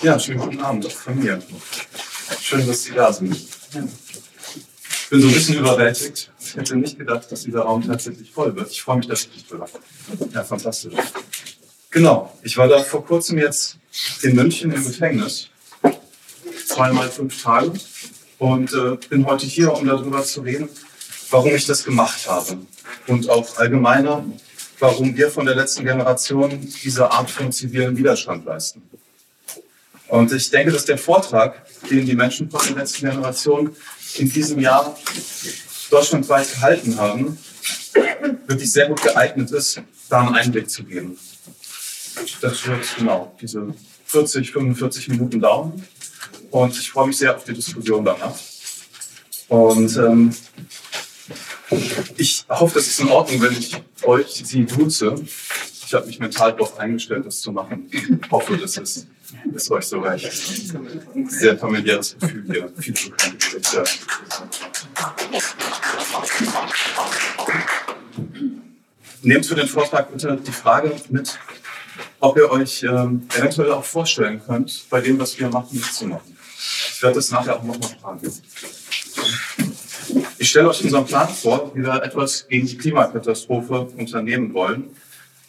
Ja, schönen guten Abend auch von mir. Schön, dass Sie da sind. Ich bin so ein bisschen überwältigt. Ich hätte nicht gedacht, dass dieser Raum tatsächlich voll wird. Ich freue mich, dass ich dich bin. Ja, fantastisch. Genau, ich war da vor kurzem jetzt in München im Gefängnis. Zweimal fünf Tage. Und äh, bin heute hier, um darüber zu reden, warum ich das gemacht habe. Und auch allgemeiner, warum wir von der letzten Generation diese Art von zivilen Widerstand leisten. Und ich denke, dass der Vortrag, den die Menschen von der letzten Generation in diesem Jahr deutschlandweit gehalten haben, wirklich sehr gut geeignet ist, da einen Einblick zu geben. Das wird genau diese 40, 45 Minuten dauern. Und ich freue mich sehr auf die Diskussion danach. Und ähm, ich hoffe, das ist in Ordnung, wenn ich euch sie duze. Ich habe mich mental darauf eingestellt, das zu machen. Ich hoffe, das ist, ist euch so recht. Sehr familiäres Gefühl hier. Viel zu ja. Nehmt für den Vortrag bitte die Frage mit, ob ihr euch ähm, eventuell auch vorstellen könnt, bei dem, was wir machen, mitzumachen. Ich werde das nachher auch nochmal fragen. Ich stelle euch unseren Plan vor, wie wir etwas gegen die Klimakatastrophe unternehmen wollen.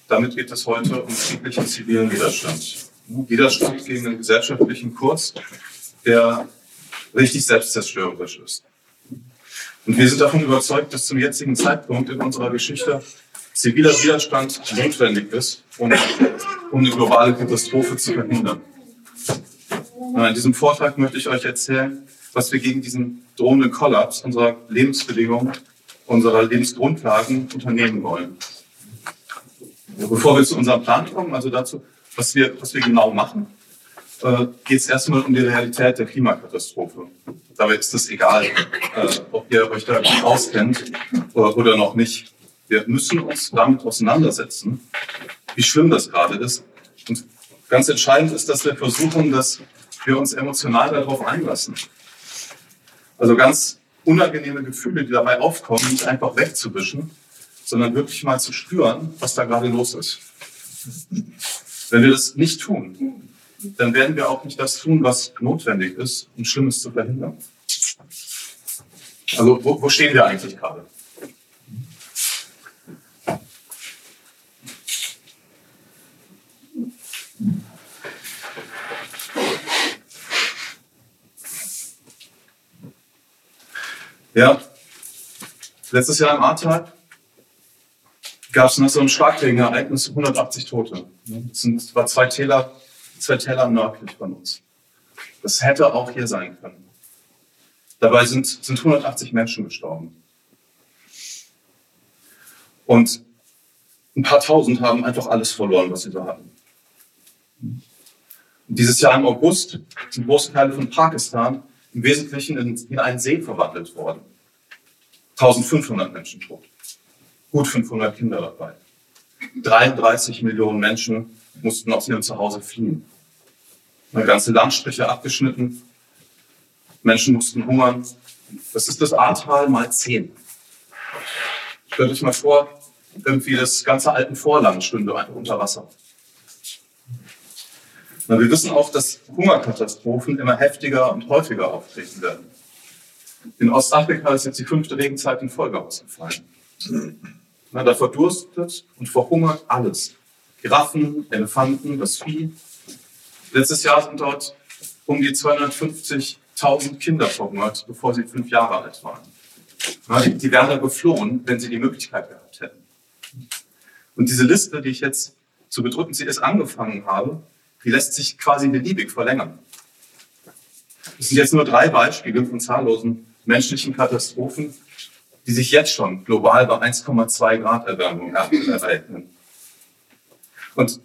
Damit geht es heute um friedlichen zivilen Widerstand. Widerstand gegen einen gesellschaftlichen Kurs, der richtig selbstzerstörerisch ist. Und wir sind davon überzeugt, dass zum jetzigen Zeitpunkt in unserer Geschichte ziviler Widerstand notwendig ist, um, um eine globale Katastrophe zu verhindern. In diesem Vortrag möchte ich euch erzählen, was wir gegen diesen drohenden Kollaps unserer Lebensbedingungen, unserer Lebensgrundlagen unternehmen wollen. Bevor wir zu unserem Plan kommen, also dazu, was wir, was wir genau machen, äh, geht es erstmal um die Realität der Klimakatastrophe. Dabei ist es egal, äh, ob ihr euch da auskennt oder, oder noch nicht. Wir müssen uns damit auseinandersetzen, wie schlimm das gerade ist. Und ganz entscheidend ist, dass wir versuchen, dass wir uns emotional darauf einlassen. Also ganz unangenehme Gefühle, die dabei aufkommen, nicht einfach wegzuwischen, sondern wirklich mal zu spüren, was da gerade los ist. Wenn wir das nicht tun, dann werden wir auch nicht das tun, was notwendig ist, um Schlimmes zu verhindern. Also wo, wo stehen wir eigentlich gerade? Ja, letztes Jahr im Ahrtal gab es nach so einem Starkregenereignis 180 Tote. Das, sind, das war zwei Täler, zwei Täler nördlich von uns. Das hätte auch hier sein können. Dabei sind, sind 180 Menschen gestorben. Und ein paar tausend haben einfach alles verloren, was sie so hatten. Und dieses Jahr im August sind große Teile von Pakistan im Wesentlichen in, in einen See verwandelt worden. 1500 Menschen tot. Gut 500 Kinder dabei. 33 Millionen Menschen mussten aus ihrem Zuhause fliehen. Eine ganze Landstriche abgeschnitten. Menschen mussten hungern. Das ist das Ahrtal mal 10. Stellt euch mal vor, irgendwie das ganze alten Vorland stünde unter Wasser. Na, wir wissen auch, dass Hungerkatastrophen immer heftiger und häufiger auftreten werden. In Ostafrika ist jetzt die fünfte Regenzeit in Folge ausgefallen. Na, da verdurstet und verhungert alles. Giraffen, Elefanten, das Vieh. Letztes Jahr sind dort um die 250.000 Kinder verhungert, bevor sie fünf Jahre alt waren. Na, die, wären da geflohen, wenn sie die Möglichkeit gehabt hätten. Und diese Liste, die ich jetzt zu bedrücken sie es angefangen habe, die lässt sich quasi beliebig verlängern. Das sind jetzt nur drei Beispiele von zahllosen menschlichen Katastrophen, die sich jetzt schon global bei 1,2 Grad Erwärmung ereignen. Und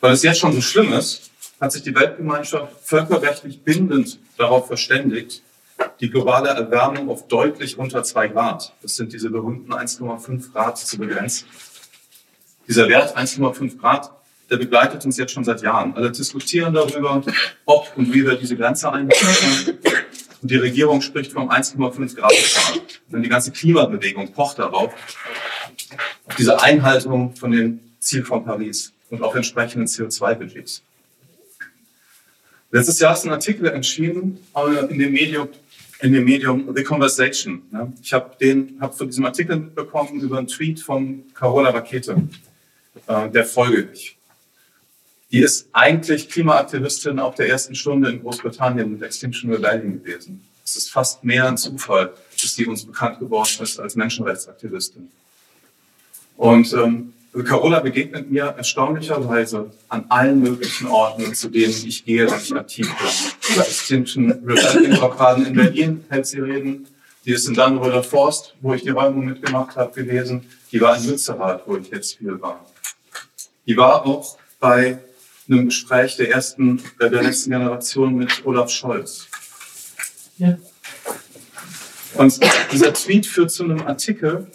weil es jetzt schon so schlimm ist, hat sich die Weltgemeinschaft völkerrechtlich bindend darauf verständigt, die globale Erwärmung auf deutlich unter 2 Grad, das sind diese berühmten 1,5 Grad, zu begrenzen. Dieser Wert 1,5 Grad der begleitet uns jetzt schon seit Jahren. Alle diskutieren darüber, ob und wie wir diese Grenze einhalten. Und die Regierung spricht vom 1,5 Grad. Denn die ganze Klimabewegung pocht darauf, auf diese Einhaltung von dem Ziel von Paris und auf entsprechenden CO2-Budgets. Letztes Jahr ist ein Artikel entschieden äh, in dem Medium, in dem Medium The Conversation. Ne? Ich habe den, habe von diesem Artikel mitbekommen über einen Tweet von Carola Rakete, äh, der folge ich. Die ist eigentlich Klimaaktivistin auf der ersten Stunde in Großbritannien mit Extinction Rebellion gewesen. Es ist fast mehr ein Zufall, dass die uns bekannt geworden ist als Menschenrechtsaktivistin. Und ähm, Carola begegnet mir erstaunlicherweise an allen möglichen Orten, zu denen ich gehe, wenn ich aktiv bin. Über Extinction Rebellion Blockaden in Berlin hält sie Reden. Die ist in Dannenröder Forst, wo ich die Räumung mitgemacht habe, gewesen. Die war in Münsterrad, wo ich jetzt viel war. Die war auch bei einem Gespräch der ersten, der letzten Generation mit Olaf Scholz. Ja. Und dieser Tweet führt zu einem Artikel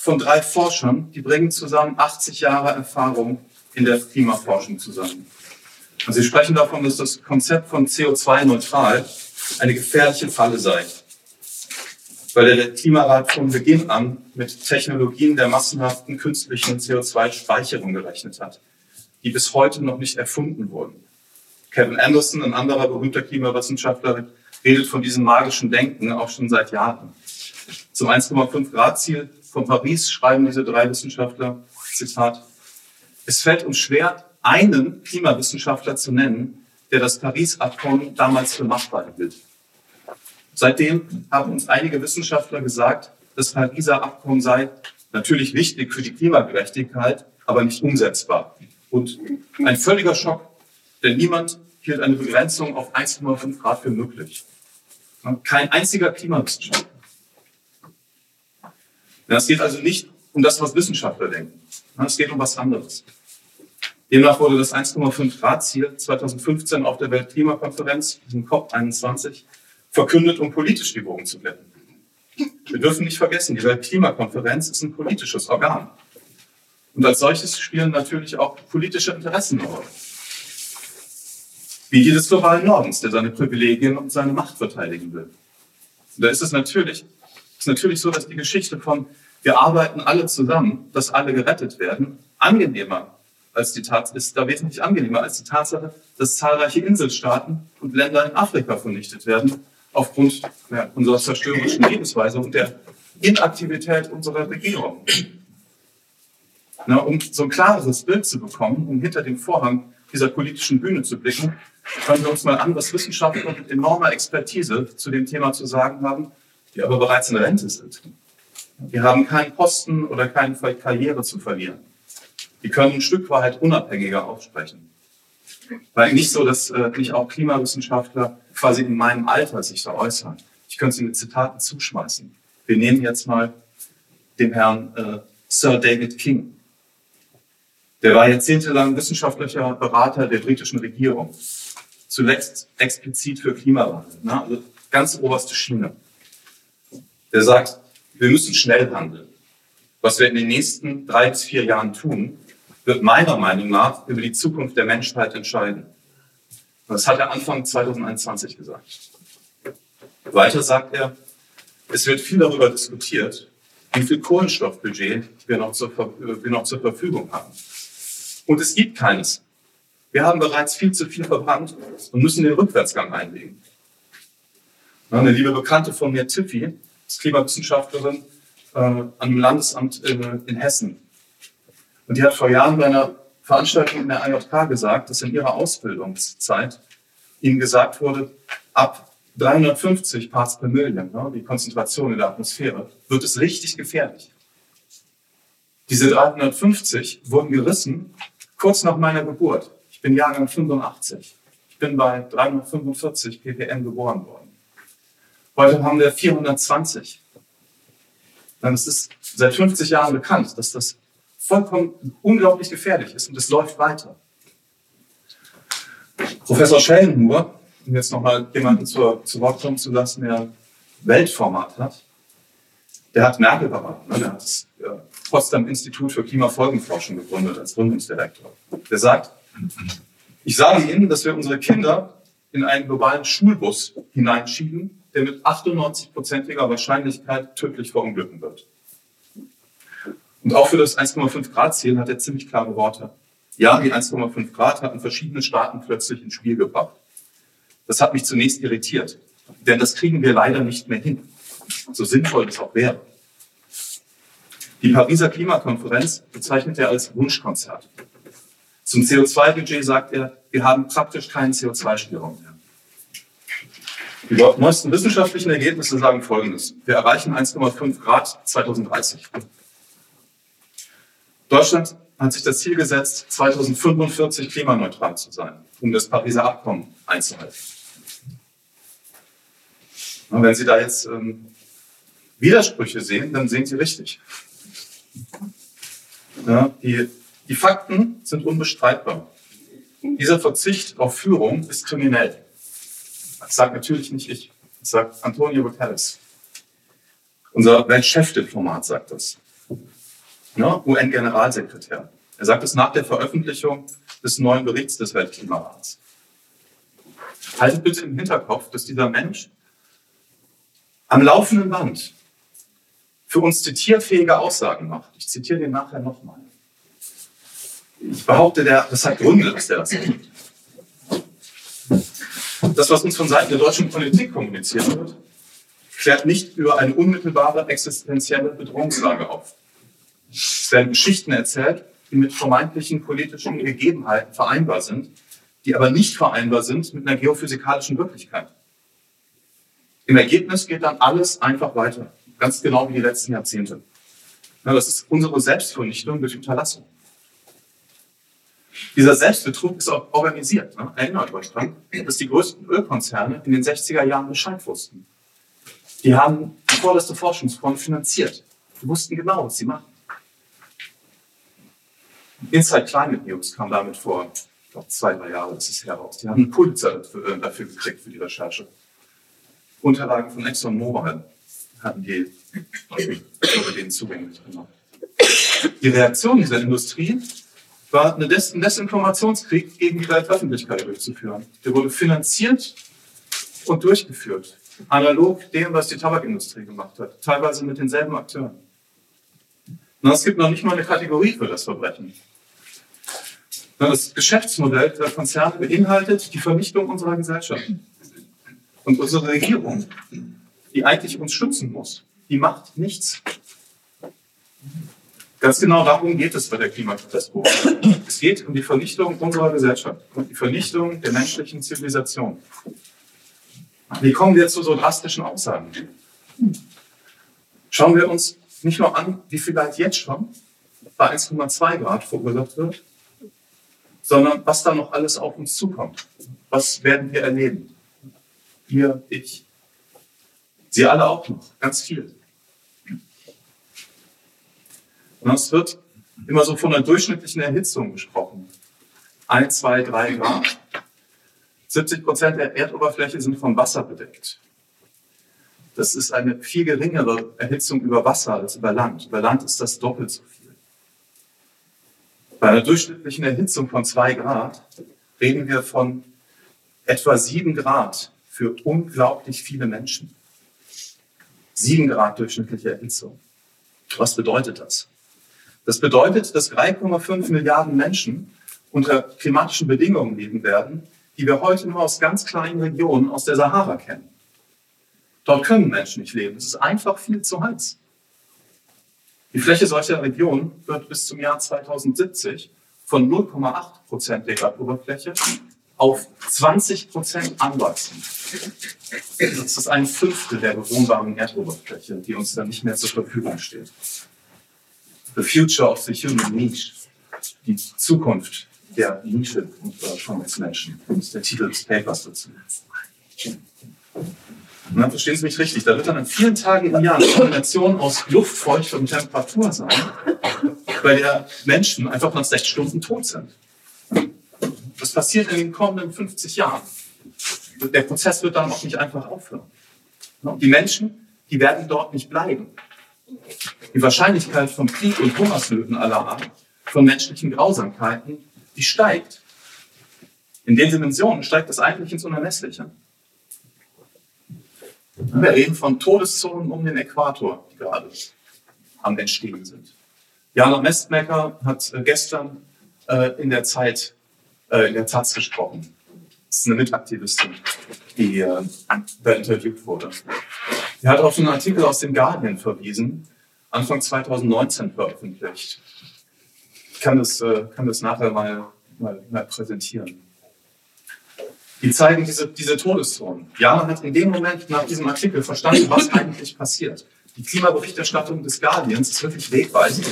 von drei Forschern, die bringen zusammen 80 Jahre Erfahrung in der Klimaforschung zusammen. Und sie sprechen davon, dass das Konzept von CO2-neutral eine gefährliche Falle sei, weil der Klimarat von Beginn an mit Technologien der massenhaften künstlichen CO2-Speicherung gerechnet hat die bis heute noch nicht erfunden wurden. Kevin Anderson, ein anderer berühmter Klimawissenschaftler, redet von diesem magischen Denken auch schon seit Jahren. Zum 1,5 Grad Ziel von Paris schreiben diese drei Wissenschaftler, Zitat, es fällt uns schwer, einen Klimawissenschaftler zu nennen, der das Paris-Abkommen damals für machbar hielt. Seitdem haben uns einige Wissenschaftler gesagt, das Pariser Abkommen sei natürlich wichtig für die Klimagerechtigkeit, aber nicht umsetzbar. Und ein völliger Schock, denn niemand hielt eine Begrenzung auf 1,5 Grad für möglich. Kein einziger Klimawissenschaftler. Es geht also nicht um das, was Wissenschaftler denken. Es geht um was anderes. Demnach wurde das 1,5 Grad Ziel 2015 auf der Weltklimakonferenz, diesem COP21, verkündet, um politisch die Bogen zu glätten. Wir dürfen nicht vergessen, die Weltklimakonferenz ist ein politisches Organ. Und als solches spielen natürlich auch politische Interessen eine Rolle. Wie die des globalen Nordens, der seine Privilegien und seine Macht verteidigen will. Und da ist es natürlich, ist natürlich so, dass die Geschichte von wir arbeiten alle zusammen, dass alle gerettet werden, angenehmer als die Tatsache, ist da wesentlich angenehmer als die Tatsache, dass zahlreiche Inselstaaten und Länder in Afrika vernichtet werden, aufgrund ja, unserer zerstörerischen Lebensweise und der Inaktivität unserer Regierung. Na, um so ein klares Bild zu bekommen, um hinter dem Vorhang dieser politischen Bühne zu blicken, schauen wir uns mal an, was Wissenschaftler mit enormer Expertise zu dem Thema zu sagen haben, die aber bereits in Rente sind. Die haben keinen Posten oder keine Karriere zu verlieren. Die können ein Stück weit unabhängiger aufsprechen. Weil nicht so, dass äh, nicht auch Klimawissenschaftler quasi in meinem Alter sich da äußern. Ich könnte sie mit Zitaten zuschmeißen. Wir nehmen jetzt mal den Herrn äh, Sir David King. Der war jahrzehntelang wissenschaftlicher Berater der britischen Regierung. Zuletzt explizit für Klimawandel. Ne? Also ganz oberste Schiene. Der sagt, wir müssen schnell handeln. Was wir in den nächsten drei bis vier Jahren tun, wird meiner Meinung nach über die Zukunft der Menschheit entscheiden. Das hat er Anfang 2021 gesagt. Weiter sagt er, es wird viel darüber diskutiert, wie viel Kohlenstoffbudget wir noch zur, wir noch zur Verfügung haben. Und es gibt keines. Wir haben bereits viel zu viel verbrannt und müssen den Rückwärtsgang einlegen. Eine liebe Bekannte von mir, Tiffy, ist Klimawissenschaftlerin äh, an einem Landesamt in, in Hessen. Und die hat vor Jahren bei einer Veranstaltung in der IJK gesagt, dass in ihrer Ausbildungszeit ihnen gesagt wurde, ab 350 Parts per Million, ne, die Konzentration in der Atmosphäre, wird es richtig gefährlich. Diese 350 wurden gerissen kurz nach meiner Geburt. Ich bin Jahrgang 85. Ich bin bei 345 ppm geboren worden. Heute haben wir 420. Dann ist es seit 50 Jahren bekannt, dass das vollkommen unglaublich gefährlich ist und es läuft weiter. Professor Schellenhuhr, um jetzt nochmal jemanden zur, zu Wort kommen zu lassen, der Weltformat hat, der hat Merkel beraten. Ne? Der hat das Potsdam Institut für Klimafolgenforschung gegründet als Gründungsdirektor. Der sagt, ich sage Ihnen, dass wir unsere Kinder in einen globalen Schulbus hineinschieben, der mit 98-prozentiger Wahrscheinlichkeit tödlich verunglücken wird. Und auch für das 1,5 Grad Ziel hat er ziemlich klare Worte. Ja, die 1,5 Grad hatten verschiedene Staaten plötzlich ins Spiel gebracht. Das hat mich zunächst irritiert, denn das kriegen wir leider nicht mehr hin, so sinnvoll es auch wäre. Die Pariser Klimakonferenz bezeichnet er als Wunschkonzert. Zum CO2-Budget sagt er, wir haben praktisch keinen CO2-Spielraum mehr. Die neuesten wissenschaftlichen Ergebnisse sagen Folgendes. Wir erreichen 1,5 Grad 2030. Deutschland hat sich das Ziel gesetzt, 2045 klimaneutral zu sein, um das Pariser Abkommen einzuhalten. Und wenn Sie da jetzt ähm, Widersprüche sehen, dann sehen Sie richtig. Ja, die, die Fakten sind unbestreitbar. Dieser Verzicht auf Führung ist kriminell. Das sagt natürlich nicht ich. Das sagt Antonio Guterres. Unser Weltchefdiplomat sagt das. Ja, UN-Generalsekretär. Er sagt es nach der Veröffentlichung des neuen Berichts des Weltklimarats. Haltet bitte im Hinterkopf, dass dieser Mensch am laufenden Band für uns zitierfähige Aussagen macht. Ich zitiere den nachher nochmal. Ich behaupte, der, das hat Gründe, dass der das tut. Das, was uns von Seiten der deutschen Politik kommuniziert wird, klärt nicht über eine unmittelbare existenzielle Bedrohungslage auf. Es werden Geschichten erzählt, die mit vermeintlichen politischen Gegebenheiten vereinbar sind, die aber nicht vereinbar sind mit einer geophysikalischen Wirklichkeit. Im Ergebnis geht dann alles einfach weiter, ganz genau wie die letzten Jahrzehnte. das ist unsere Selbstvernichtung durch Unterlassung. Dieser Selbstbetrug ist auch organisiert. Ne? Erinnert euch dran, dass die größten Ölkonzerne in den 60er Jahren Bescheid wussten. Die haben die vorderste Forschungsfonds finanziert. Die wussten genau, was sie machen. Inside Climate News kam damit vor, ich glaube zwei, drei Jahre ist es heraus. Die haben einen Pulitzer dafür, äh, dafür gekriegt für die Recherche. Unterlagen von ExxonMobil hatten die über denen zugänglich gemacht. Die Reaktion dieser Industrie war eine Des Desinformationskrieg gegen die Weltöffentlichkeit durchzuführen. Der wurde finanziert und durchgeführt. Analog dem, was die Tabakindustrie gemacht hat. Teilweise mit denselben Akteuren. Und es gibt noch nicht mal eine Kategorie für das Verbrechen. Das Geschäftsmodell der Konzerne beinhaltet die Vernichtung unserer Gesellschaft. Und unsere Regierung, die eigentlich uns schützen muss, die macht nichts. Ganz genau darum geht es bei der Klimakatastrophe. Es geht um die Vernichtung unserer Gesellschaft und die Vernichtung der menschlichen Zivilisation. Wie kommen wir zu so drastischen Aussagen? Schauen wir uns nicht nur an, wie vielleicht jetzt schon bei 1,2 Grad verursacht wird, sondern was da noch alles auf uns zukommt. Was werden wir erleben? Ihr, ich. Sie alle auch noch, ganz viel. Und es wird immer so von einer durchschnittlichen Erhitzung gesprochen. Ein, zwei, drei Grad. 70 Prozent der Erdoberfläche sind vom Wasser bedeckt. Das ist eine viel geringere Erhitzung über Wasser als über Land. Über Land ist das doppelt so viel. Bei einer durchschnittlichen Erhitzung von zwei Grad reden wir von etwa sieben Grad für unglaublich viele Menschen. Sieben Grad durchschnittliche Erhitzung. Was bedeutet das? Das bedeutet, dass 3,5 Milliarden Menschen unter klimatischen Bedingungen leben werden, die wir heute nur aus ganz kleinen Regionen aus der Sahara kennen. Dort können Menschen nicht leben. Es ist einfach viel zu heiß. Die Fläche solcher Regionen wird bis zum Jahr 2070 von 0,8 Prozent der Erdoberfläche auf 20 Prozent anwachsen. Das ist ein Fünftel der bewohnbaren Erdoberfläche, die uns dann nicht mehr zur Verfügung steht. The Future of the Human Niche, die Zukunft der Nische von uns Menschen, das ist der Titel des Papers dazu. Dann verstehen Sie mich richtig, da wird dann an vielen Tagen im Jahr eine Kombination aus Luftfeuchte und Temperatur sein, bei der Menschen einfach nach sechs Stunden tot sind. Das passiert in den kommenden 50 Jahren. Der Prozess wird dann auch nicht einfach aufhören. Die Menschen, die werden dort nicht bleiben. Die Wahrscheinlichkeit von Krieg und Hungersnöten aller Art, von menschlichen Grausamkeiten, die steigt. In den Dimensionen steigt das eigentlich ins Unermessliche. Wir reden von Todeszonen um den Äquator, die gerade am Entstehen sind. Jana Mestmecker hat äh, gestern äh, in der Zeit, äh, in der Taz gesprochen. Das ist eine Mitaktivistin, die äh, da interviewt wurde. Die hat auf einen Artikel aus dem Guardian verwiesen, Anfang 2019 veröffentlicht. Ich kann das, äh, kann das nachher mal, mal, mal präsentieren. Die zeigen diese, diese Todeszonen. Ja, man hat in dem Moment nach diesem Artikel verstanden, was eigentlich passiert. Die Klimaberichterstattung des Guardians ist wirklich wegweisend.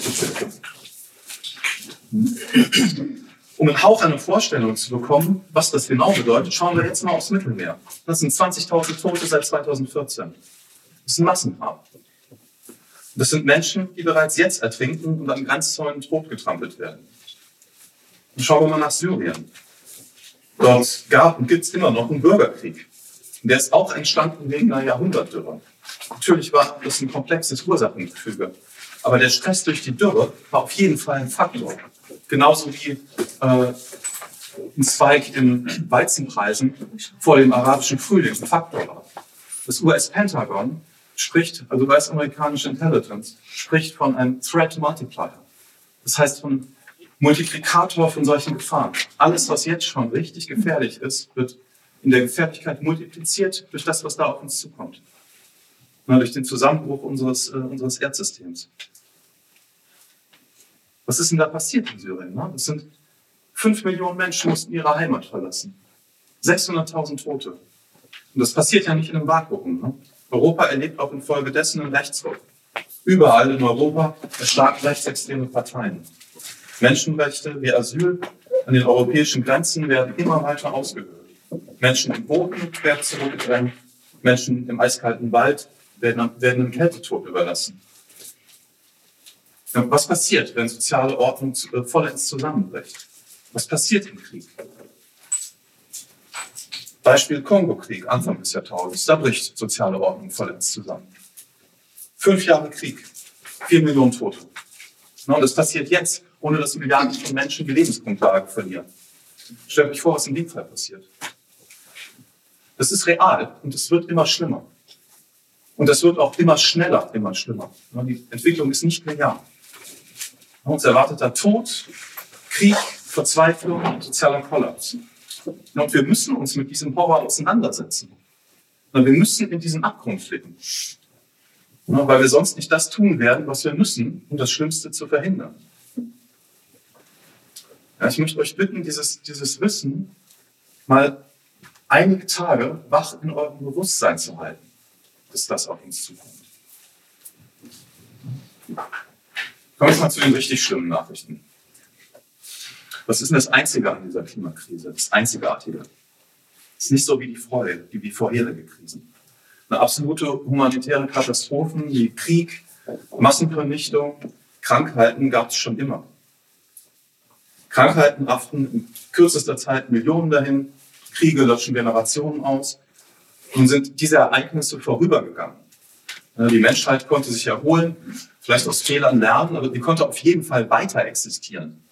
Um einen Hauch eine Vorstellung zu bekommen, was das genau bedeutet, schauen wir jetzt mal aufs Mittelmeer. Das sind 20.000 Tote seit 2014. Das ist ein Massengrab. Das sind Menschen, die bereits jetzt ertrinken und an Grenzzäunen totgetrampelt werden. Und schauen wir mal nach Syrien. Dort gab und gibt es immer noch einen Bürgerkrieg. Und der ist auch entstanden wegen einer Jahrhundertdürre. Natürlich war das ein komplexes Ursachengefüge. Aber der Stress durch die Dürre war auf jeden Fall ein Faktor. Genauso wie äh, ein Zweig in Weizenpreisen vor dem arabischen Frühling ein Faktor war. Das US-Pentagon spricht, also US-amerikanische Intelligence, spricht von einem Threat Multiplier. Das heißt von Multiplikator von solchen Gefahren. Alles, was jetzt schon richtig gefährlich ist, wird in der Gefährlichkeit multipliziert durch das, was da auf uns zukommt. Na, durch den Zusammenbruch unseres, äh, unseres Erdsystems. Was ist denn da passiert in Syrien? Ne? Das sind fünf Millionen Menschen mussten ihre Heimat verlassen. 600.000 Tote. Und das passiert ja nicht in einem Vakuum. Ne? Europa erlebt auch infolgedessen einen Rechtsruck. Überall in Europa erstarken rechtsextreme Parteien. Menschenrechte wie Asyl an den europäischen Grenzen werden immer weiter ausgehöhlt. Menschen im Boden werden zurückgedrängt, Menschen im eiskalten Wald werden, werden im Kältetod überlassen. Was passiert, wenn soziale Ordnung äh, vollends zusammenbricht? Was passiert im Krieg? Beispiel Kongo-Krieg, Anfang des Jahrtausends. Da bricht soziale Ordnung vollends zusammen. Fünf Jahre Krieg, vier Millionen Tote. Und das passiert jetzt, ohne dass Milliarden von Menschen die Lebensgrundlage verlieren. Stellt euch vor, was in dem Fall passiert. Das ist real und es wird immer schlimmer. Und das wird auch immer schneller, immer schlimmer. Die Entwicklung ist nicht linear. Uns erwartet da Tod, Krieg, Verzweiflung, sozialer Kollaps. Und wir müssen uns mit diesem Horror auseinandersetzen. Wir müssen in diesen Abgrund blicken. Weil wir sonst nicht das tun werden, was wir müssen, um das Schlimmste zu verhindern. Ja, ich möchte euch bitten, dieses, dieses Wissen mal einige Tage wach in eurem Bewusstsein zu halten, dass das auf uns zukommt. Kommen wir mal zu den richtig schlimmen Nachrichten. Was ist denn das Einzige an dieser Klimakrise? Das Einzigartige. Es ist nicht so wie die Freude, wie die vorherige Krisen. Eine absolute humanitäre Katastrophen wie Krieg, Massenvernichtung, Krankheiten gab es schon immer. Krankheiten rafften in kürzester Zeit Millionen dahin, Kriege löschen Generationen aus. Nun sind diese Ereignisse vorübergegangen. Die Menschheit konnte sich erholen, vielleicht aus Fehlern lernen, aber die konnte auf jeden Fall weiter existieren.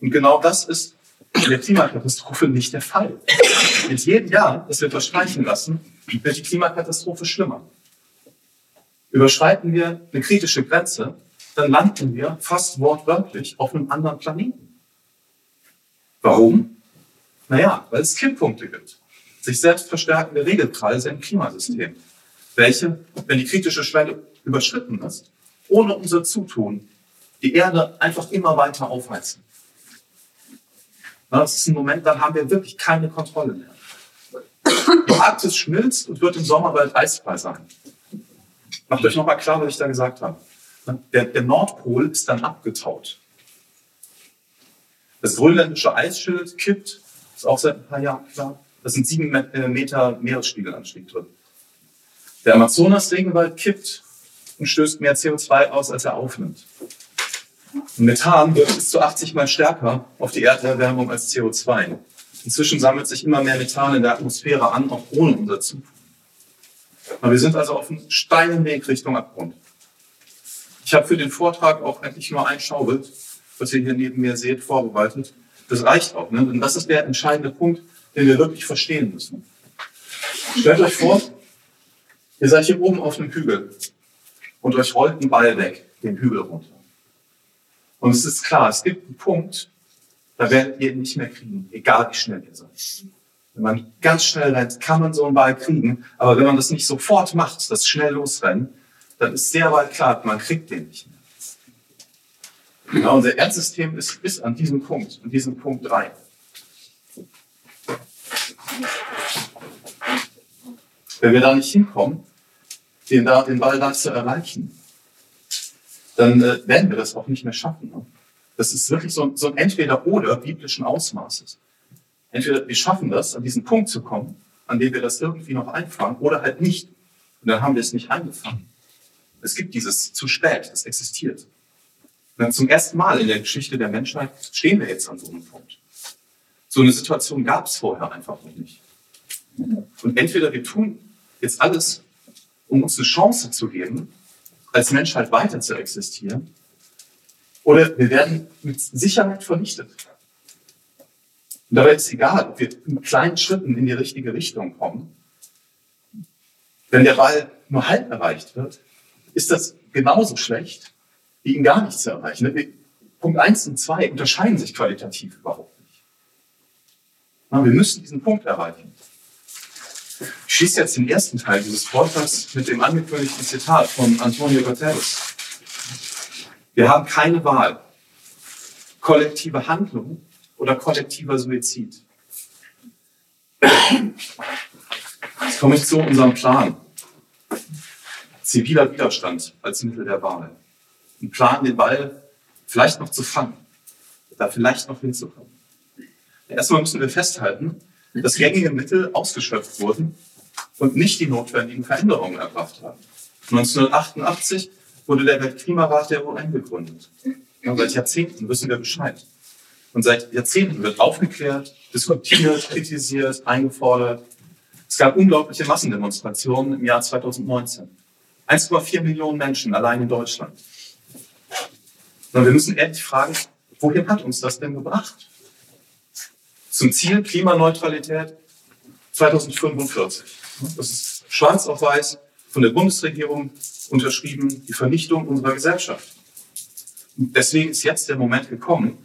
Und genau das ist in der Klimakatastrophe nicht der Fall. Mit jedem Jahr, das wir verstreichen lassen, wird die Klimakatastrophe schlimmer. Überschreiten wir eine kritische Grenze, dann landen wir fast wortwörtlich auf einem anderen Planeten. Warum? Naja, weil es Kipppunkte gibt. Sich selbst verstärkende Regelkreise im Klimasystem. Welche, wenn die kritische Schwelle überschritten ist, ohne unser Zutun die Erde einfach immer weiter aufheizen. Das ist ein Moment, dann haben wir wirklich keine Kontrolle mehr. Die Arktis schmilzt und wird im Sommer bald eisfrei sein. Macht euch nochmal klar, was ich da gesagt habe. Der, der Nordpol ist dann abgetaut. Das grönländische Eisschild kippt, ist auch seit ein paar Jahren klar. Das sind sieben äh, Meter Meeresspiegelanstieg drin. Der Amazonas-Regenwald kippt und stößt mehr CO2 aus, als er aufnimmt. Methan wird bis zu 80 mal stärker auf die Erderwärmung als CO2. Inzwischen sammelt sich immer mehr Methan in der Atmosphäre an, auch ohne unser Zutun. Aber wir sind also auf einem steilen Weg Richtung Abgrund. Ich habe für den Vortrag auch eigentlich nur ein Schaubild, was ihr hier neben mir seht, vorbereitet. Das reicht auch, ne? denn das ist der entscheidende Punkt, den wir wirklich verstehen müssen. Stellt euch vor, ihr seid hier oben auf einem Hügel und euch rollt ein Ball weg, den Hügel runter. Und es ist klar, es gibt einen Punkt, da werdet ihr ihn nicht mehr kriegen, egal wie schnell ihr seid. Wenn man ganz schnell rennt, kann man so einen Ball kriegen. Aber wenn man das nicht sofort macht, das schnell losrennen, dann ist sehr weit klar, man kriegt den nicht mehr. Ja, unser Erdsystem ist bis an diesem Punkt, an diesem Punkt 3. Wenn wir da nicht hinkommen, den, da, den Ball da zu erreichen, dann äh, werden wir das auch nicht mehr schaffen. Ne? Das ist wirklich so, so ein Entweder-Oder biblischen Ausmaßes. Entweder wir schaffen das, an diesen Punkt zu kommen, an dem wir das irgendwie noch einfangen, oder halt nicht. Und dann haben wir es nicht eingefangen. Es gibt dieses zu spät, das existiert. Und zum ersten Mal in der Geschichte der Menschheit stehen wir jetzt an so einem Punkt. So eine Situation gab es vorher einfach noch nicht. Und entweder wir tun jetzt alles, um uns eine Chance zu geben, als Menschheit weiter zu existieren, oder wir werden mit Sicherheit vernichtet. Und dabei ist egal, ob wir in kleinen Schritten in die richtige Richtung kommen. Wenn der Ball nur halb erreicht wird, ist das genauso schlecht, wie ihn gar nicht zu erreichen. Punkt eins und zwei unterscheiden sich qualitativ überhaupt nicht. Wir müssen diesen Punkt erreichen. Ich schließe jetzt den ersten Teil dieses Vortrags mit dem angekündigten Zitat von Antonio Guterres. Wir haben keine Wahl. Kollektive Handlung oder kollektiver Suizid. Jetzt komme ich zu unserem Plan. Ziviler Widerstand als Mittel der Wahl. Ein Plan, den Ball vielleicht noch zu fangen, da vielleicht noch hinzukommen. Erstmal müssen wir festhalten, dass gängige Mittel ausgeschöpft wurden und nicht die notwendigen Veränderungen erbracht haben. 1988 wurde der Weltklimarat der UN gegründet. Ja, seit Jahrzehnten wissen wir Bescheid. Und seit Jahrzehnten wird aufgeklärt, diskutiert, kritisiert, eingefordert. Es gab unglaubliche Massendemonstrationen im Jahr 2019. 1,4 Millionen Menschen allein in Deutschland. Und wir müssen ehrlich fragen, wohin hat uns das denn gebracht? Zum Ziel Klimaneutralität 2045. Das ist schwarz auf weiß von der Bundesregierung unterschrieben, die Vernichtung unserer Gesellschaft. Und deswegen ist jetzt der Moment gekommen,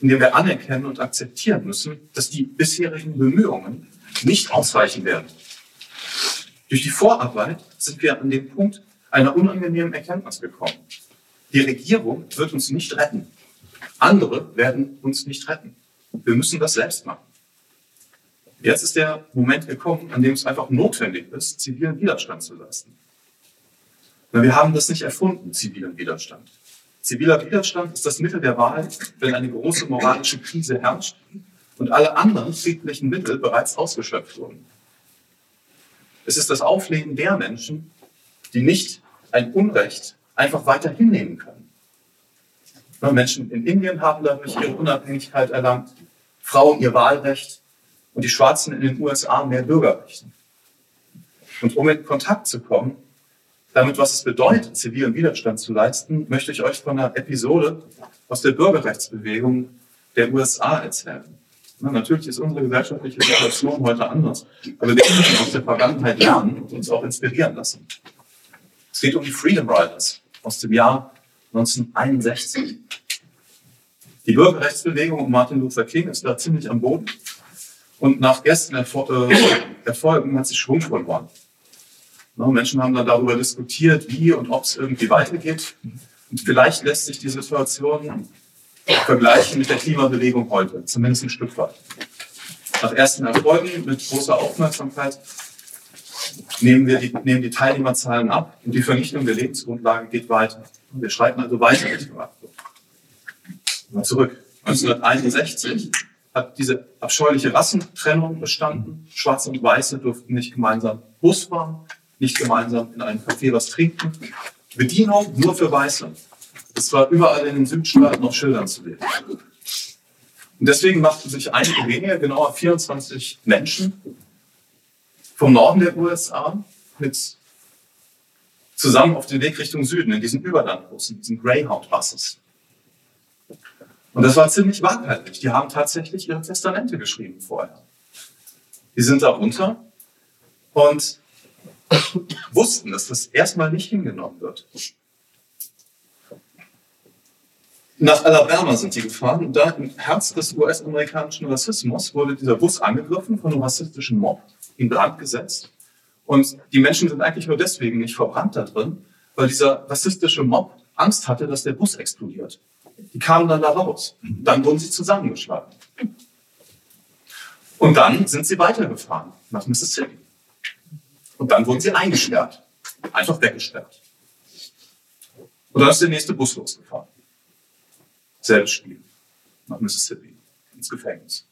in dem wir anerkennen und akzeptieren müssen, dass die bisherigen Bemühungen nicht ausreichen werden. Durch die Vorarbeit sind wir an den Punkt einer unangenehmen Erkenntnis gekommen. Die Regierung wird uns nicht retten. Andere werden uns nicht retten. Wir müssen das selbst machen. Jetzt ist der Moment gekommen, an dem es einfach notwendig ist, zivilen Widerstand zu leisten. Wir haben das nicht erfunden, zivilen Widerstand. Ziviler Widerstand ist das Mittel der Wahl, wenn eine große moralische Krise herrscht und alle anderen friedlichen Mittel bereits ausgeschöpft wurden. Es ist das Auflehnen der Menschen, die nicht ein Unrecht einfach weiter hinnehmen können. Menschen in Indien haben dadurch ihre Unabhängigkeit erlangt, Frauen ihr Wahlrecht und die Schwarzen in den USA mehr Bürgerrechte. Und um in Kontakt zu kommen, damit, was es bedeutet, zivilen Widerstand zu leisten, möchte ich euch von einer Episode aus der Bürgerrechtsbewegung der USA erzählen. Na, natürlich ist unsere gesellschaftliche Situation heute anders, aber wir können aus der Vergangenheit lernen und uns auch inspirieren lassen. Es geht um die Freedom Riders aus dem Jahr 1961. Die Bürgerrechtsbewegung um Martin Luther King ist da ziemlich am Boden. Und nach ersten Erfol äh, Erfolgen hat sie Schwung verloren. No, Menschen haben dann darüber diskutiert, wie und ob es irgendwie weitergeht. Und vielleicht lässt sich die Situation vergleichen mit der Klimabewegung heute, zumindest ein Stück weit. Nach ersten Erfolgen mit großer Aufmerksamkeit nehmen wir die, nehmen die Teilnehmerzahlen ab und die Vernichtung der Lebensgrundlagen geht weiter. Wir schreiten also weiter. Mal zurück. 1961 hat diese abscheuliche Rassentrennung bestanden. Schwarze und Weiße durften nicht gemeinsam Bus fahren, nicht gemeinsam in einem Café was trinken. Bedienung nur für Weiße. Es war überall in den Südstaaten auf Schildern zu lesen. Und deswegen machten sich einige wenige, genauer 24 Menschen, vom Norden der USA mit zusammen auf den Weg Richtung Süden in diesen Überlandbussen, diesen Greyhound-Buses. Und das war ziemlich waghalsig. Die haben tatsächlich ihre Testamente geschrieben vorher. Die sind da runter und wussten, dass das erstmal nicht hingenommen wird. Nach Alabama sind die gefahren und da im Herz des US-amerikanischen Rassismus wurde dieser Bus angegriffen von einem rassistischen Mob, in Brand gesetzt. Und die Menschen sind eigentlich nur deswegen nicht verbrannt da drin, weil dieser rassistische Mob Angst hatte, dass der Bus explodiert. Die kamen dann da raus. Dann wurden sie zusammengeschlagen. Und dann sind sie weitergefahren nach Mississippi. Und dann wurden sie eingesperrt. Einfach weggesperrt. Und dann ist der nächste Bus losgefahren. Selbes Spiel. Nach Mississippi. Ins Gefängnis.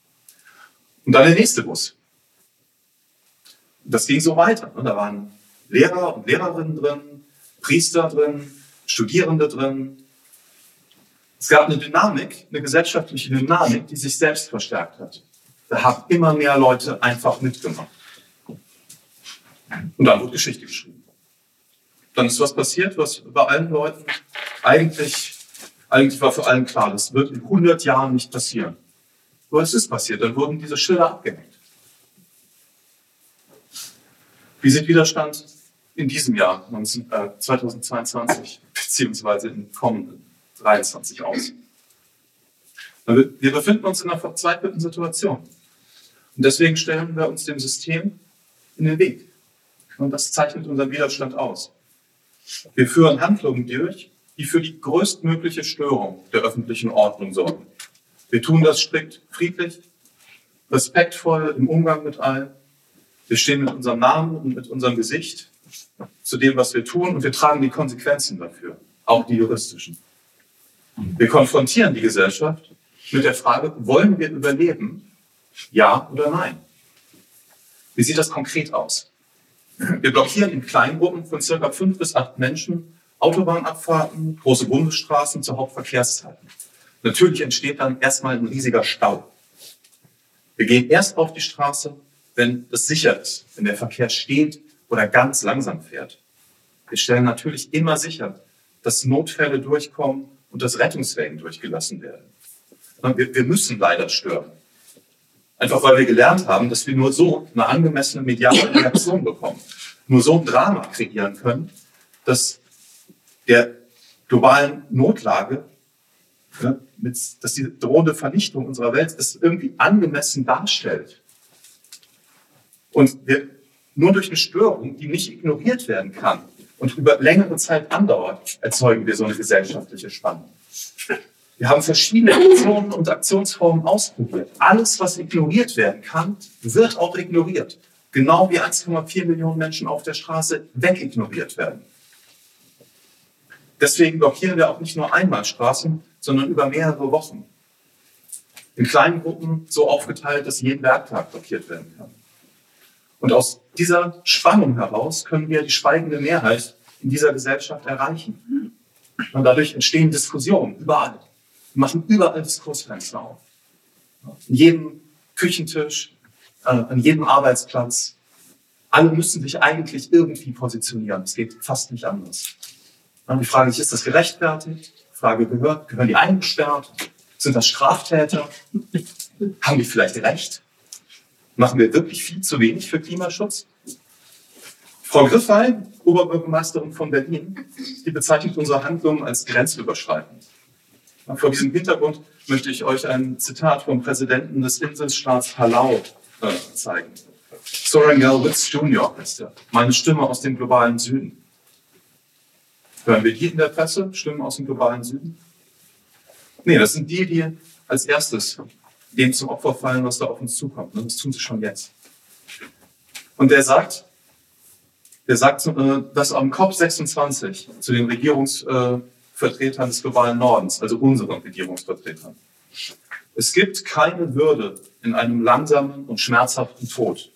Und dann der nächste Bus. Das ging so weiter. Da waren Lehrer und Lehrerinnen drin, Priester drin, Studierende drin. Es gab eine Dynamik, eine gesellschaftliche Dynamik, die sich selbst verstärkt hat. Da haben immer mehr Leute einfach mitgemacht. Und dann wurde Geschichte geschrieben. Dann ist was passiert, was bei allen Leuten eigentlich, eigentlich war für allen klar, das wird in 100 Jahren nicht passieren. Aber es ist passiert, dann wurden diese Schilder abgehängt. Wie sieht Widerstand in diesem Jahr, 2022, äh, beziehungsweise im kommenden 23 aus? Wir befinden uns in einer verzweifelten Situation. Und deswegen stellen wir uns dem System in den Weg. Und das zeichnet unseren Widerstand aus. Wir führen Handlungen durch, die für die größtmögliche Störung der öffentlichen Ordnung sorgen. Wir tun das strikt friedlich, respektvoll im Umgang mit allen wir stehen mit unserem Namen und mit unserem Gesicht zu dem, was wir tun und wir tragen die Konsequenzen dafür, auch die juristischen. Wir konfrontieren die Gesellschaft mit der Frage, wollen wir überleben? Ja oder nein? Wie sieht das konkret aus? Wir blockieren in Kleingruppen von circa fünf bis acht Menschen Autobahnabfahrten, große Bundesstraßen zu Hauptverkehrszeiten. Natürlich entsteht dann erstmal ein riesiger Stau. Wir gehen erst auf die Straße, wenn es sicher ist, wenn der Verkehr steht oder ganz langsam fährt. Wir stellen natürlich immer sicher, dass Notfälle durchkommen und dass Rettungswägen durchgelassen werden. Wir, wir müssen leider stören. Einfach weil wir gelernt haben, dass wir nur so eine angemessene mediale Reaktion bekommen. Nur so ein Drama kreieren können, dass der globalen Notlage, ne, mit, dass die drohende Vernichtung unserer Welt es irgendwie angemessen darstellt. Und wir, nur durch eine Störung, die nicht ignoriert werden kann und über längere Zeit andauert, erzeugen wir so eine gesellschaftliche Spannung. Wir haben verschiedene Aktionen und Aktionsformen ausprobiert. Alles, was ignoriert werden kann, wird auch ignoriert. Genau wie 1,4 Millionen Menschen auf der Straße wegignoriert werden. Deswegen blockieren wir auch nicht nur einmal Straßen, sondern über mehrere Wochen. In kleinen Gruppen so aufgeteilt, dass jeden Werktag blockiert werden kann. Und aus dieser Spannung heraus können wir die schweigende Mehrheit in dieser Gesellschaft erreichen. Und dadurch entstehen Diskussionen überall. Wir machen überall Diskursfenster auf. In jedem Küchentisch, äh, an jedem Arbeitsplatz. Alle müssen sich eigentlich irgendwie positionieren. Es geht fast nicht anders. Die Frage ist, ist das gerechtfertigt? Die Frage gehört, gehören die eingesperrt? Sind das Straftäter? Haben die vielleicht recht? Machen wir wirklich viel zu wenig für Klimaschutz? Frau Griffey, Oberbürgermeisterin von Berlin, die bezeichnet unsere Handlungen als grenzüberschreitend. Vor diesem Hintergrund möchte ich euch ein Zitat vom Präsidenten des Inselstaats Palau äh, zeigen. Soren Galwitz Jr. heißt er. Meine Stimme aus dem globalen Süden. Hören wir die in der Presse, Stimmen aus dem globalen Süden? Nee, das sind die, die als erstes dem zum Opfer fallen, was da auf uns zukommt. Das tun sie schon jetzt. Und der sagt, der sagt, äh, dass am COP26 zu den Regierungsvertretern des globalen Nordens, also unseren Regierungsvertretern, es gibt keine Würde in einem langsamen und schmerzhaften Tod.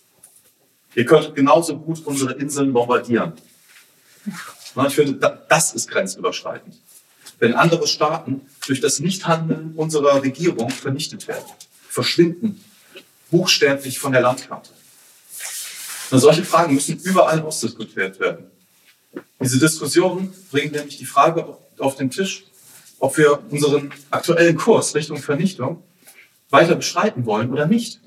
Ihr könntet genauso gut unsere Inseln bombardieren. Ich finde, das ist grenzüberschreitend wenn andere Staaten durch das Nichthandeln unserer Regierung vernichtet werden, verschwinden, buchstäblich von der Landkarte. Und solche Fragen müssen überall ausdiskutiert werden. Diese Diskussionen bringen nämlich die Frage auf den Tisch, ob wir unseren aktuellen Kurs Richtung Vernichtung weiter beschreiten wollen oder nicht.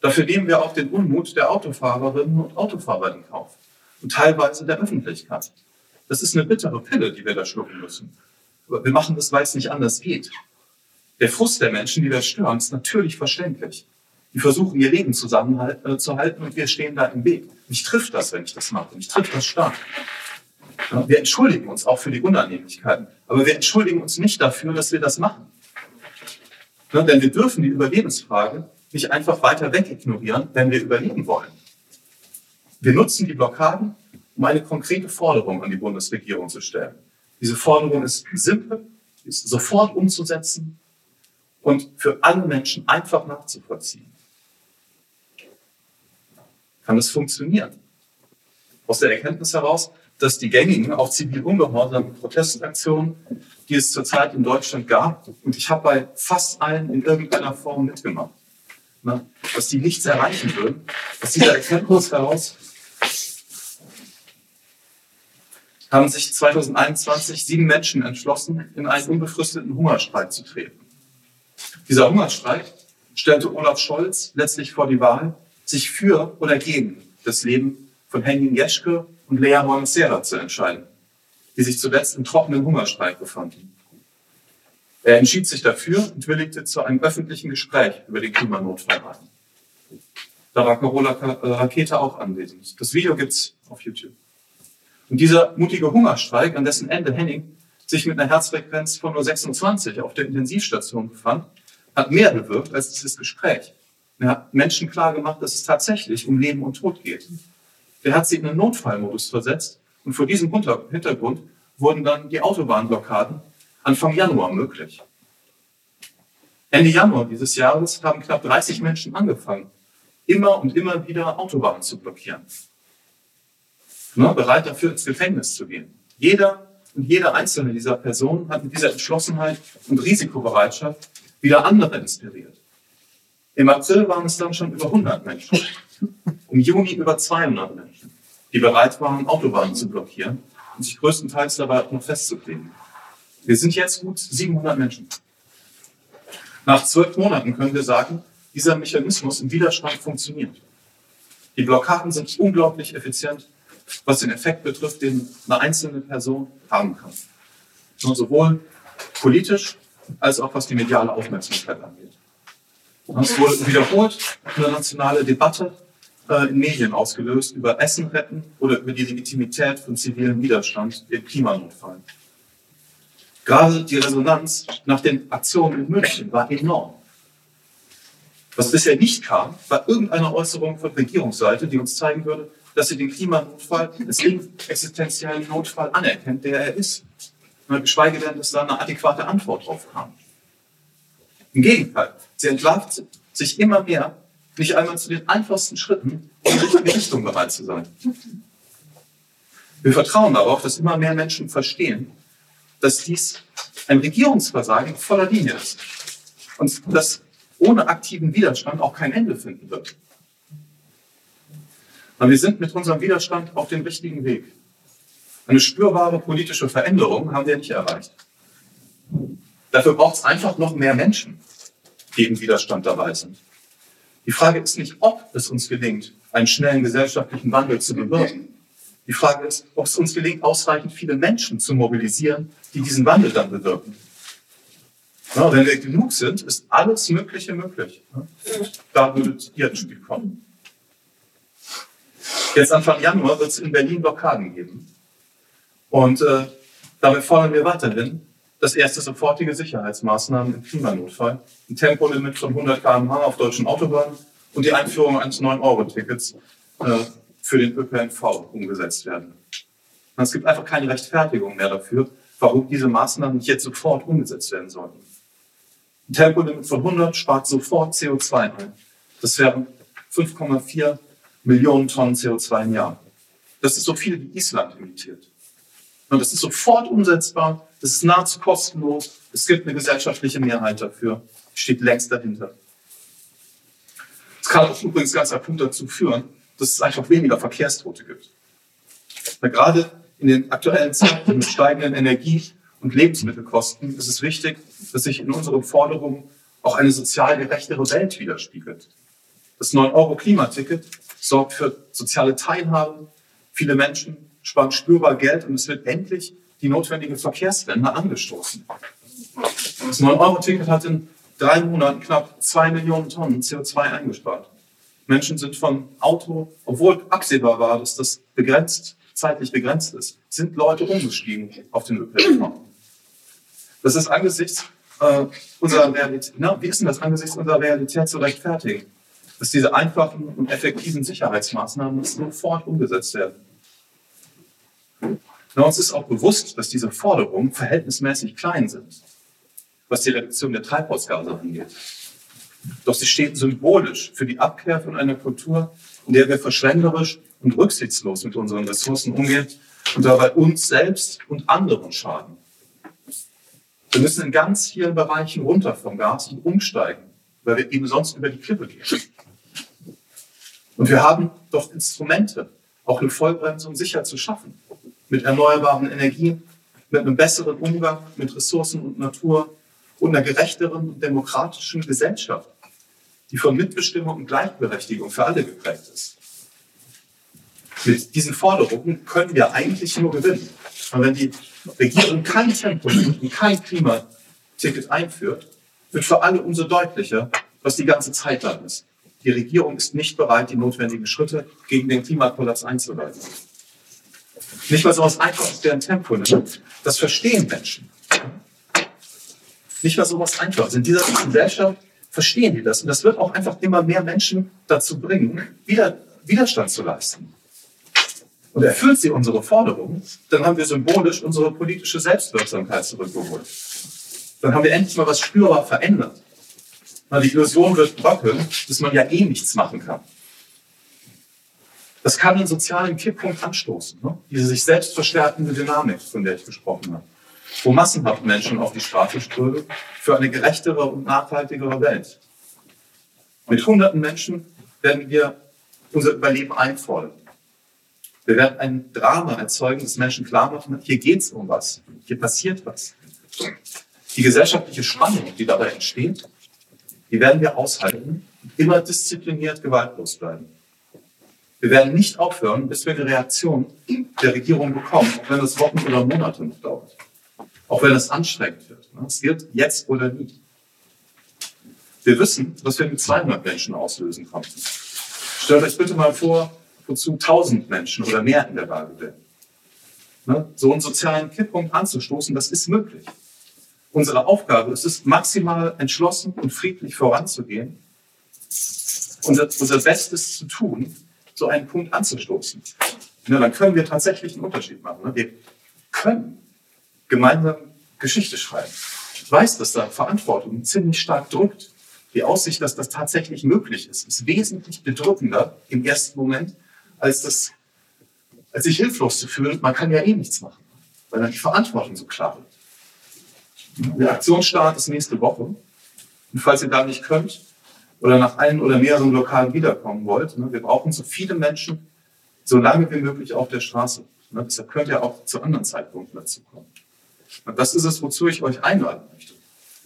Dafür nehmen wir auch den Unmut der Autofahrerinnen und Autofahrer in Kauf und teilweise der Öffentlichkeit. Das ist eine bittere Pille, die wir da schlucken müssen. Wir machen das, weil es nicht anders geht. Der Frust der Menschen, die das stören, ist natürlich verständlich. Die versuchen, ihr Leben zusammenzuhalten äh, und wir stehen da im Weg. Mich trifft das, wenn ich das mache. Mich trifft das stark. Wir entschuldigen uns auch für die Unannehmlichkeiten. Aber wir entschuldigen uns nicht dafür, dass wir das machen. Denn wir dürfen die Überlebensfrage nicht einfach weiter wegignorieren, wenn wir überleben wollen. Wir nutzen die Blockaden, um eine konkrete Forderung an die Bundesregierung zu stellen. Diese Forderung ist simpel, ist sofort umzusetzen und für alle Menschen einfach nachzuvollziehen. Kann das funktionieren? Aus der Erkenntnis heraus, dass die gängigen, auch zivil ungehorsamen Protestaktionen, die es zurzeit in Deutschland gab, und ich habe bei fast allen in irgendeiner Form mitgemacht, ne, dass die nichts erreichen würden, aus dieser Erkenntnis heraus haben sich 2021 sieben Menschen entschlossen, in einen unbefristeten Hungerstreik zu treten. Dieser Hungerstreik stellte Olaf Scholz letztlich vor die Wahl, sich für oder gegen das Leben von Henning Jeschke und Lea Montserrat zu entscheiden, die sich zuletzt im trockenen Hungerstreik befanden. Er entschied sich dafür und willigte zu einem öffentlichen Gespräch über den Klimanotfall ein. Da war Carola Rakete auch anwesend. Das Video gibt's auf YouTube. Und dieser mutige Hungerstreik, an dessen Ende Henning sich mit einer Herzfrequenz von nur 26 auf der Intensivstation befand, hat mehr bewirkt als dieses Gespräch. Er hat Menschen klargemacht, dass es tatsächlich um Leben und Tod geht. Er hat sie in einen Notfallmodus versetzt und vor diesem Hintergrund wurden dann die Autobahnblockaden Anfang Januar möglich. Ende Januar dieses Jahres haben knapp 30 Menschen angefangen, immer und immer wieder Autobahnen zu blockieren ne, bereit dafür ins Gefängnis zu gehen. Jeder und jede einzelne dieser Personen hat mit dieser Entschlossenheit und Risikobereitschaft wieder andere inspiriert. Im April waren es dann schon über 100 Menschen. Im Juni über 200 Menschen, die bereit waren, Autobahnen zu blockieren und sich größtenteils dabei auch noch festzukleben. Wir sind jetzt gut 700 Menschen. Nach zwölf Monaten können wir sagen, dieser Mechanismus im Widerstand funktioniert. Die Blockaden sind unglaublich effizient was den Effekt betrifft, den eine einzelne Person haben kann. Und sowohl politisch als auch was die mediale Aufmerksamkeit angeht. Es wurde wiederholt eine nationale Debatte äh, in Medien ausgelöst über Essen retten oder über die Legitimität von zivilem Widerstand im Klimanotfall. Gerade die Resonanz nach den Aktionen in München war enorm. Was bisher nicht kam, war irgendeine Äußerung von Regierungsseite, die uns zeigen würde, dass sie den Klimanotfall als existenziellen Notfall anerkennt, der er ist. Geschweige denn, dass da eine adäquate Antwort drauf kam. Im Gegenteil, sie entlarvt sich immer mehr, nicht einmal zu den einfachsten Schritten, in die richtige Richtung bereit zu sein. Wir vertrauen darauf, dass immer mehr Menschen verstehen, dass dies ein Regierungsversagen voller Linie ist und dass ohne aktiven Widerstand auch kein Ende finden wird. Aber wir sind mit unserem Widerstand auf dem richtigen Weg. Eine spürbare politische Veränderung haben wir nicht erreicht. Dafür braucht es einfach noch mehr Menschen, die im Widerstand dabei sind. Die Frage ist nicht, ob es uns gelingt, einen schnellen gesellschaftlichen Wandel zu bewirken. Die Frage ist, ob es uns gelingt, ausreichend viele Menschen zu mobilisieren, die diesen Wandel dann bewirken. Ja, wenn wir genug sind, ist alles Mögliche möglich. Da würdet ihr ins Spiel kommen. Jetzt Anfang Januar wird es in Berlin Blockaden geben. Und äh, damit fordern wir weiterhin das erste sofortige Sicherheitsmaßnahmen im Klimanotfall, ein Tempolimit von 100 km/h auf deutschen Autobahnen und die Einführung eines 9-Euro-Tickets äh, für den ÖPNV umgesetzt werden. Und es gibt einfach keine Rechtfertigung mehr dafür, warum diese Maßnahmen nicht jetzt sofort umgesetzt werden sollten. Ein Tempolimit von 100 spart sofort CO2 ein. Das wären 5,4 Millionen Tonnen CO2 im Jahr. Das ist so viel wie Island emittiert. Und das ist sofort umsetzbar, das ist nahezu kostenlos, es gibt eine gesellschaftliche Mehrheit dafür, steht längst dahinter. Es kann auch übrigens ganz akut dazu führen, dass es einfach weniger Verkehrstote gibt. Weil gerade in den aktuellen Zeiten mit steigenden Energie- und Lebensmittelkosten ist es wichtig, dass sich in unseren Forderungen auch eine sozial gerechtere Welt widerspiegelt. Das 9-Euro-Klimaticket sorgt für soziale Teilhabe. Viele Menschen sparen spürbar Geld und es wird endlich die notwendige Verkehrswende angestoßen. Das 9-Euro-Ticket hat in drei Monaten knapp zwei Millionen Tonnen CO2 eingespart. Menschen sind vom Auto, obwohl absehbar war, dass das begrenzt, zeitlich begrenzt ist, sind Leute umgestiegen auf den ÖPNV. Das ist angesichts äh, unserer Realität, na, wie ist denn das angesichts unserer Realität zu rechtfertigen? Dass diese einfachen und effektiven Sicherheitsmaßnahmen sofort umgesetzt werden. Na, uns ist auch bewusst, dass diese Forderungen verhältnismäßig klein sind, was die Reduktion der Treibhausgase angeht. Doch sie steht symbolisch für die Abkehr von einer Kultur, in der wir verschwenderisch und rücksichtslos mit unseren Ressourcen umgehen und dabei uns selbst und anderen schaden. Wir müssen in ganz vielen Bereichen runter vom Gas und umsteigen, weil wir eben sonst über die Klippe gehen. Und wir haben doch Instrumente, auch eine Vollbremsung sicher zu schaffen. Mit erneuerbaren Energien, mit einem besseren Umgang mit Ressourcen und Natur und einer gerechteren und demokratischen Gesellschaft, die von Mitbestimmung und Gleichberechtigung für alle geprägt ist. Mit diesen Forderungen können wir eigentlich nur gewinnen. Und wenn die Regierung kein Tempo und kein Klimaticket einführt, wird für alle umso deutlicher, was die ganze Zeit lang ist. Die Regierung ist nicht bereit, die notwendigen Schritte gegen den Klimakollaps einzuleiten. Nicht, weil sowas einfach ist, deren Tempo nimmt. Das verstehen Menschen. Nicht, weil sowas einfach ist. In dieser Gesellschaft verstehen die das. Und das wird auch einfach immer mehr Menschen dazu bringen, Widerstand zu leisten und erfüllt sie unsere Forderungen, dann haben wir symbolisch unsere politische Selbstwirksamkeit zurückgeholt. Dann haben wir endlich mal was spürbar verändert. Weil die Illusion wird bröckeln, dass man ja eh nichts machen kann. Das kann einen sozialen Kipppunkt anstoßen, ne? diese sich selbst verstärkende Dynamik, von der ich gesprochen habe, wo massenhaft Menschen auf die Straße strömen für eine gerechtere und nachhaltigere Welt. Mit hunderten Menschen werden wir unser Überleben einfordern. Wir werden ein Drama erzeugen, das Menschen klar machen, hier geht es um was, hier passiert was. Die gesellschaftliche Spannung, die dabei entsteht, die werden wir aushalten, immer diszipliniert gewaltlos bleiben. Wir werden nicht aufhören, bis wir eine Reaktion der Regierung bekommen, auch wenn es Wochen oder Monate noch dauert. Auch wenn es anstrengend wird. Es wird jetzt oder nie. Wir wissen, was wir mit 200 Menschen auslösen konnten. Stellt euch bitte mal vor, wozu tausend Menschen oder mehr in der Lage wären. Ne? So einen sozialen Kipppunkt anzustoßen, das ist möglich. Unsere Aufgabe ist es, maximal entschlossen und friedlich voranzugehen und unser Bestes zu tun, so einen Punkt anzustoßen. Ja, dann können wir tatsächlich einen Unterschied machen. Ne? Wir können gemeinsam Geschichte schreiben. Ich weiß, dass da Verantwortung ziemlich stark drückt. Die Aussicht, dass das tatsächlich möglich ist, ist wesentlich bedrückender im ersten Moment, als das, als sich hilflos zu fühlen. Man kann ja eh nichts machen, weil dann die Verantwortung so klar wird. Der Aktionsstart ist nächste Woche. Und falls ihr da nicht könnt oder nach einem oder mehreren Lokalen wiederkommen wollt, ne, wir brauchen so viele Menschen, so lange wie möglich auf der Straße. Ne, deshalb könnt ihr auch zu anderen Zeitpunkten dazu kommen. Und das ist es, wozu ich euch einladen möchte.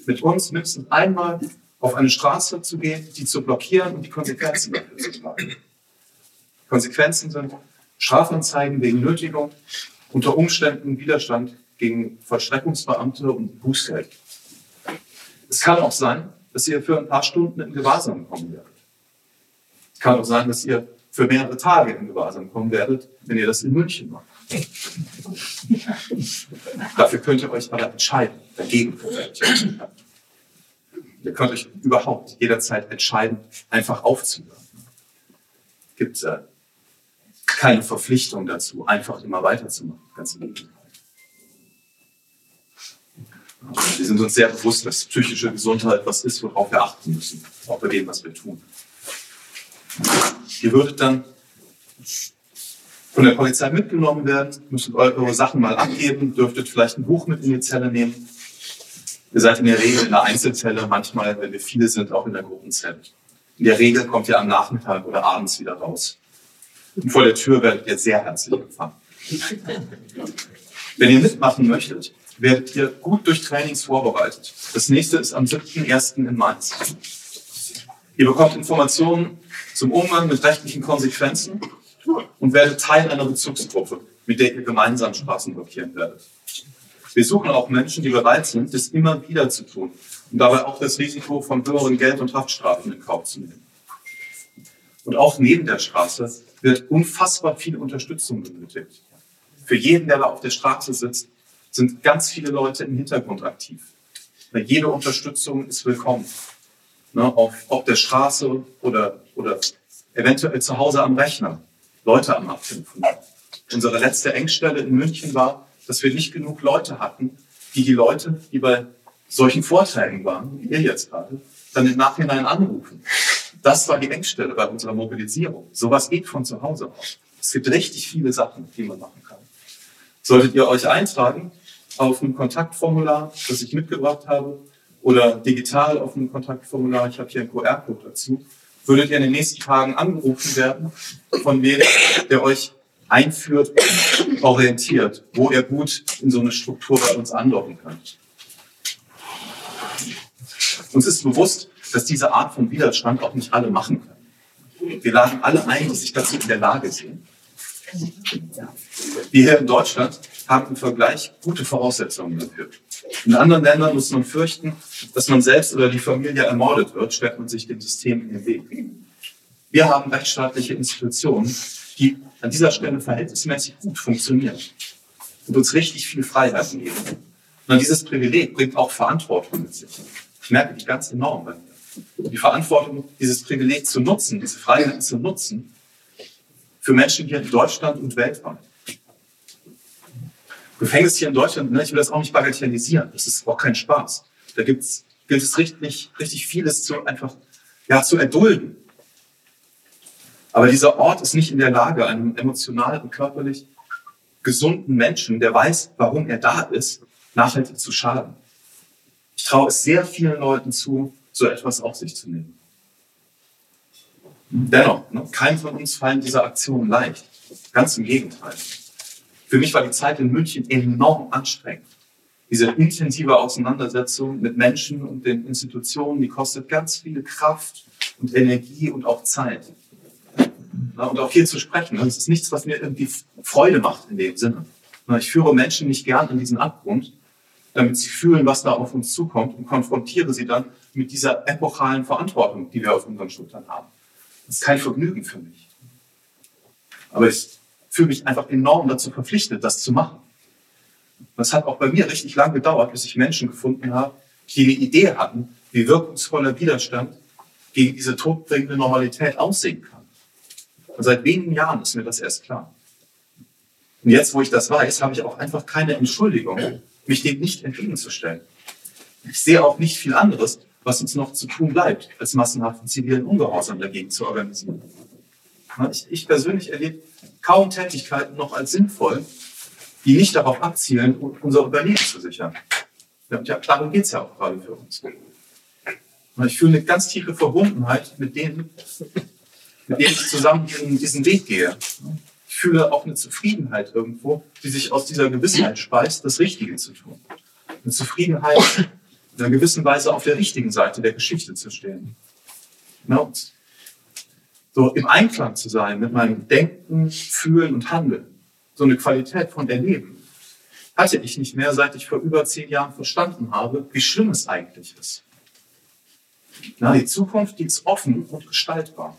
Mit uns mindestens einmal auf eine Straße zu gehen, die zu blockieren und die Konsequenzen dafür zu tragen. Konsequenzen sind Strafanzeigen wegen Nötigung, unter Umständen Widerstand gegen Vollstreckungsbeamte und Bußgeld. Es kann auch sein, dass ihr für ein paar Stunden in Gewahrsam kommen werdet. Es kann auch sein, dass ihr für mehrere Tage in Gewahrsam kommen werdet, wenn ihr das in München macht. Dafür könnt ihr euch aber entscheiden, dagegen Ihr könnt euch überhaupt jederzeit entscheiden, einfach aufzuhören. Es gibt äh, keine Verpflichtung dazu, einfach immer weiterzumachen. Ganz im Gegenteil. Wir sind uns sehr bewusst, dass psychische Gesundheit was ist, worauf wir achten müssen, auch bei dem, was wir tun. Ihr würdet dann von der Polizei mitgenommen werden, müsstet eure Sachen mal abgeben, dürftet vielleicht ein Buch mit in die Zelle nehmen. Ihr seid in der Regel in der Einzelzelle, manchmal, wenn wir viele sind, auch in der Gruppenzelle. In der Regel kommt ihr am Nachmittag oder abends wieder raus. Und vor der Tür werdet ihr sehr herzlich empfangen. Wenn ihr mitmachen möchtet, werdet ihr gut durch Trainings vorbereitet. Das nächste ist am 7.1. in Mainz. Ihr bekommt Informationen zum Umgang mit rechtlichen Konsequenzen und werdet Teil einer Bezugsgruppe, mit der ihr gemeinsam Straßen blockieren werdet. Wir suchen auch Menschen, die bereit sind, das immer wieder zu tun und dabei auch das Risiko von höheren Geld- und Haftstrafen in Kauf zu nehmen. Und auch neben der Straße wird unfassbar viel Unterstützung benötigt. Für jeden, der da auf der Straße sitzt, sind ganz viele Leute im Hintergrund aktiv. Jede Unterstützung ist willkommen. Ne, auf, auf der Straße oder, oder eventuell zu Hause am Rechner. Leute am Abtelefonieren. Unsere letzte Engstelle in München war, dass wir nicht genug Leute hatten, die die Leute, die bei solchen Vorträgen waren, wie ihr jetzt gerade, dann im Nachhinein anrufen. Das war die Engstelle bei unserer Mobilisierung. Sowas geht von zu Hause aus. Es gibt richtig viele Sachen, die man machen kann. Solltet ihr euch eintragen auf ein Kontaktformular, das ich mitgebracht habe, oder digital auf ein Kontaktformular, ich habe hier einen QR-Code dazu, würdet ihr in den nächsten Tagen angerufen werden von wem, der euch einführt, orientiert, wo ihr gut in so eine Struktur bei uns andocken könnt. Uns ist bewusst, dass diese Art von Widerstand auch nicht alle machen können. Wir laden alle ein, die sich dazu in der Lage sehen. Wir hier in Deutschland haben im Vergleich gute Voraussetzungen dafür. In anderen Ländern muss man fürchten, dass man selbst oder die Familie ermordet wird, stellt man sich dem System in den Weg. Wir haben rechtsstaatliche Institutionen, die an dieser Stelle verhältnismäßig gut funktionieren und uns richtig viel Freiheiten geben. Und dieses Privileg bringt auch Verantwortung mit sich. Ich merke die ganz enorm bei mir. Die Verantwortung, dieses Privileg zu nutzen, diese Freiheiten zu nutzen, für Menschen hier in Deutschland und weltweit. Gefängnis hier in Deutschland, ne, ich will das auch nicht bagatellisieren, das ist auch kein Spaß. Da gibt's, gilt es richtig, richtig vieles zu einfach ja, zu erdulden. Aber dieser Ort ist nicht in der Lage, einem emotional und körperlich gesunden Menschen, der weiß, warum er da ist, nachhaltig zu schaden. Ich traue es sehr vielen Leuten zu, so etwas auf sich zu nehmen. Dennoch, ne, keinem von uns fallen diese Aktionen leicht. Ganz im Gegenteil. Für mich war die Zeit in München enorm anstrengend. Diese intensive Auseinandersetzung mit Menschen und den Institutionen, die kostet ganz viel Kraft und Energie und auch Zeit. Und auch hier zu sprechen, das ist nichts, was mir irgendwie Freude macht in dem Sinne. Ich führe Menschen nicht gern in diesen Abgrund, damit sie fühlen, was da auf uns zukommt und konfrontiere sie dann mit dieser epochalen Verantwortung, die wir auf unseren Schultern haben. Das ist kein Vergnügen für mich. Aber ich fühle mich einfach enorm dazu verpflichtet, das zu machen. Das hat auch bei mir richtig lang gedauert, bis ich Menschen gefunden habe, die eine Idee hatten, wie wirkungsvoller Widerstand gegen diese todbringende Normalität aussehen kann. Und seit wenigen Jahren ist mir das erst klar. Und jetzt, wo ich das weiß, habe ich auch einfach keine Entschuldigung, mich dem nicht entgegenzustellen. Ich sehe auch nicht viel anderes, was uns noch zu tun bleibt, als massenhaften zivilen Ungehorsam dagegen zu organisieren. Ich, ich persönlich erlebe kaum Tätigkeiten noch als sinnvoll, die nicht darauf abzielen, unser Überleben zu sichern. Ja, darum geht es ja auch gerade für uns. Und ich fühle eine ganz tiefe Verbundenheit mit denen, mit denen ich zusammen diesen Weg gehe. Ich fühle auch eine Zufriedenheit irgendwo, die sich aus dieser Gewissheit speist, das Richtige zu tun. Eine Zufriedenheit, in einer gewissen Weise auf der richtigen Seite der Geschichte zu stehen. Und so im Einklang zu sein mit meinem Denken, Fühlen und Handeln. So eine Qualität von Erleben hatte ich nicht mehr, seit ich vor über zehn Jahren verstanden habe, wie schlimm es eigentlich ist. Na, die Zukunft, die ist offen und gestaltbar.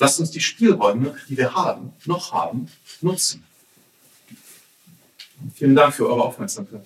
Lasst uns die Spielräume, die wir haben, noch haben, nutzen. Vielen Dank für eure Aufmerksamkeit.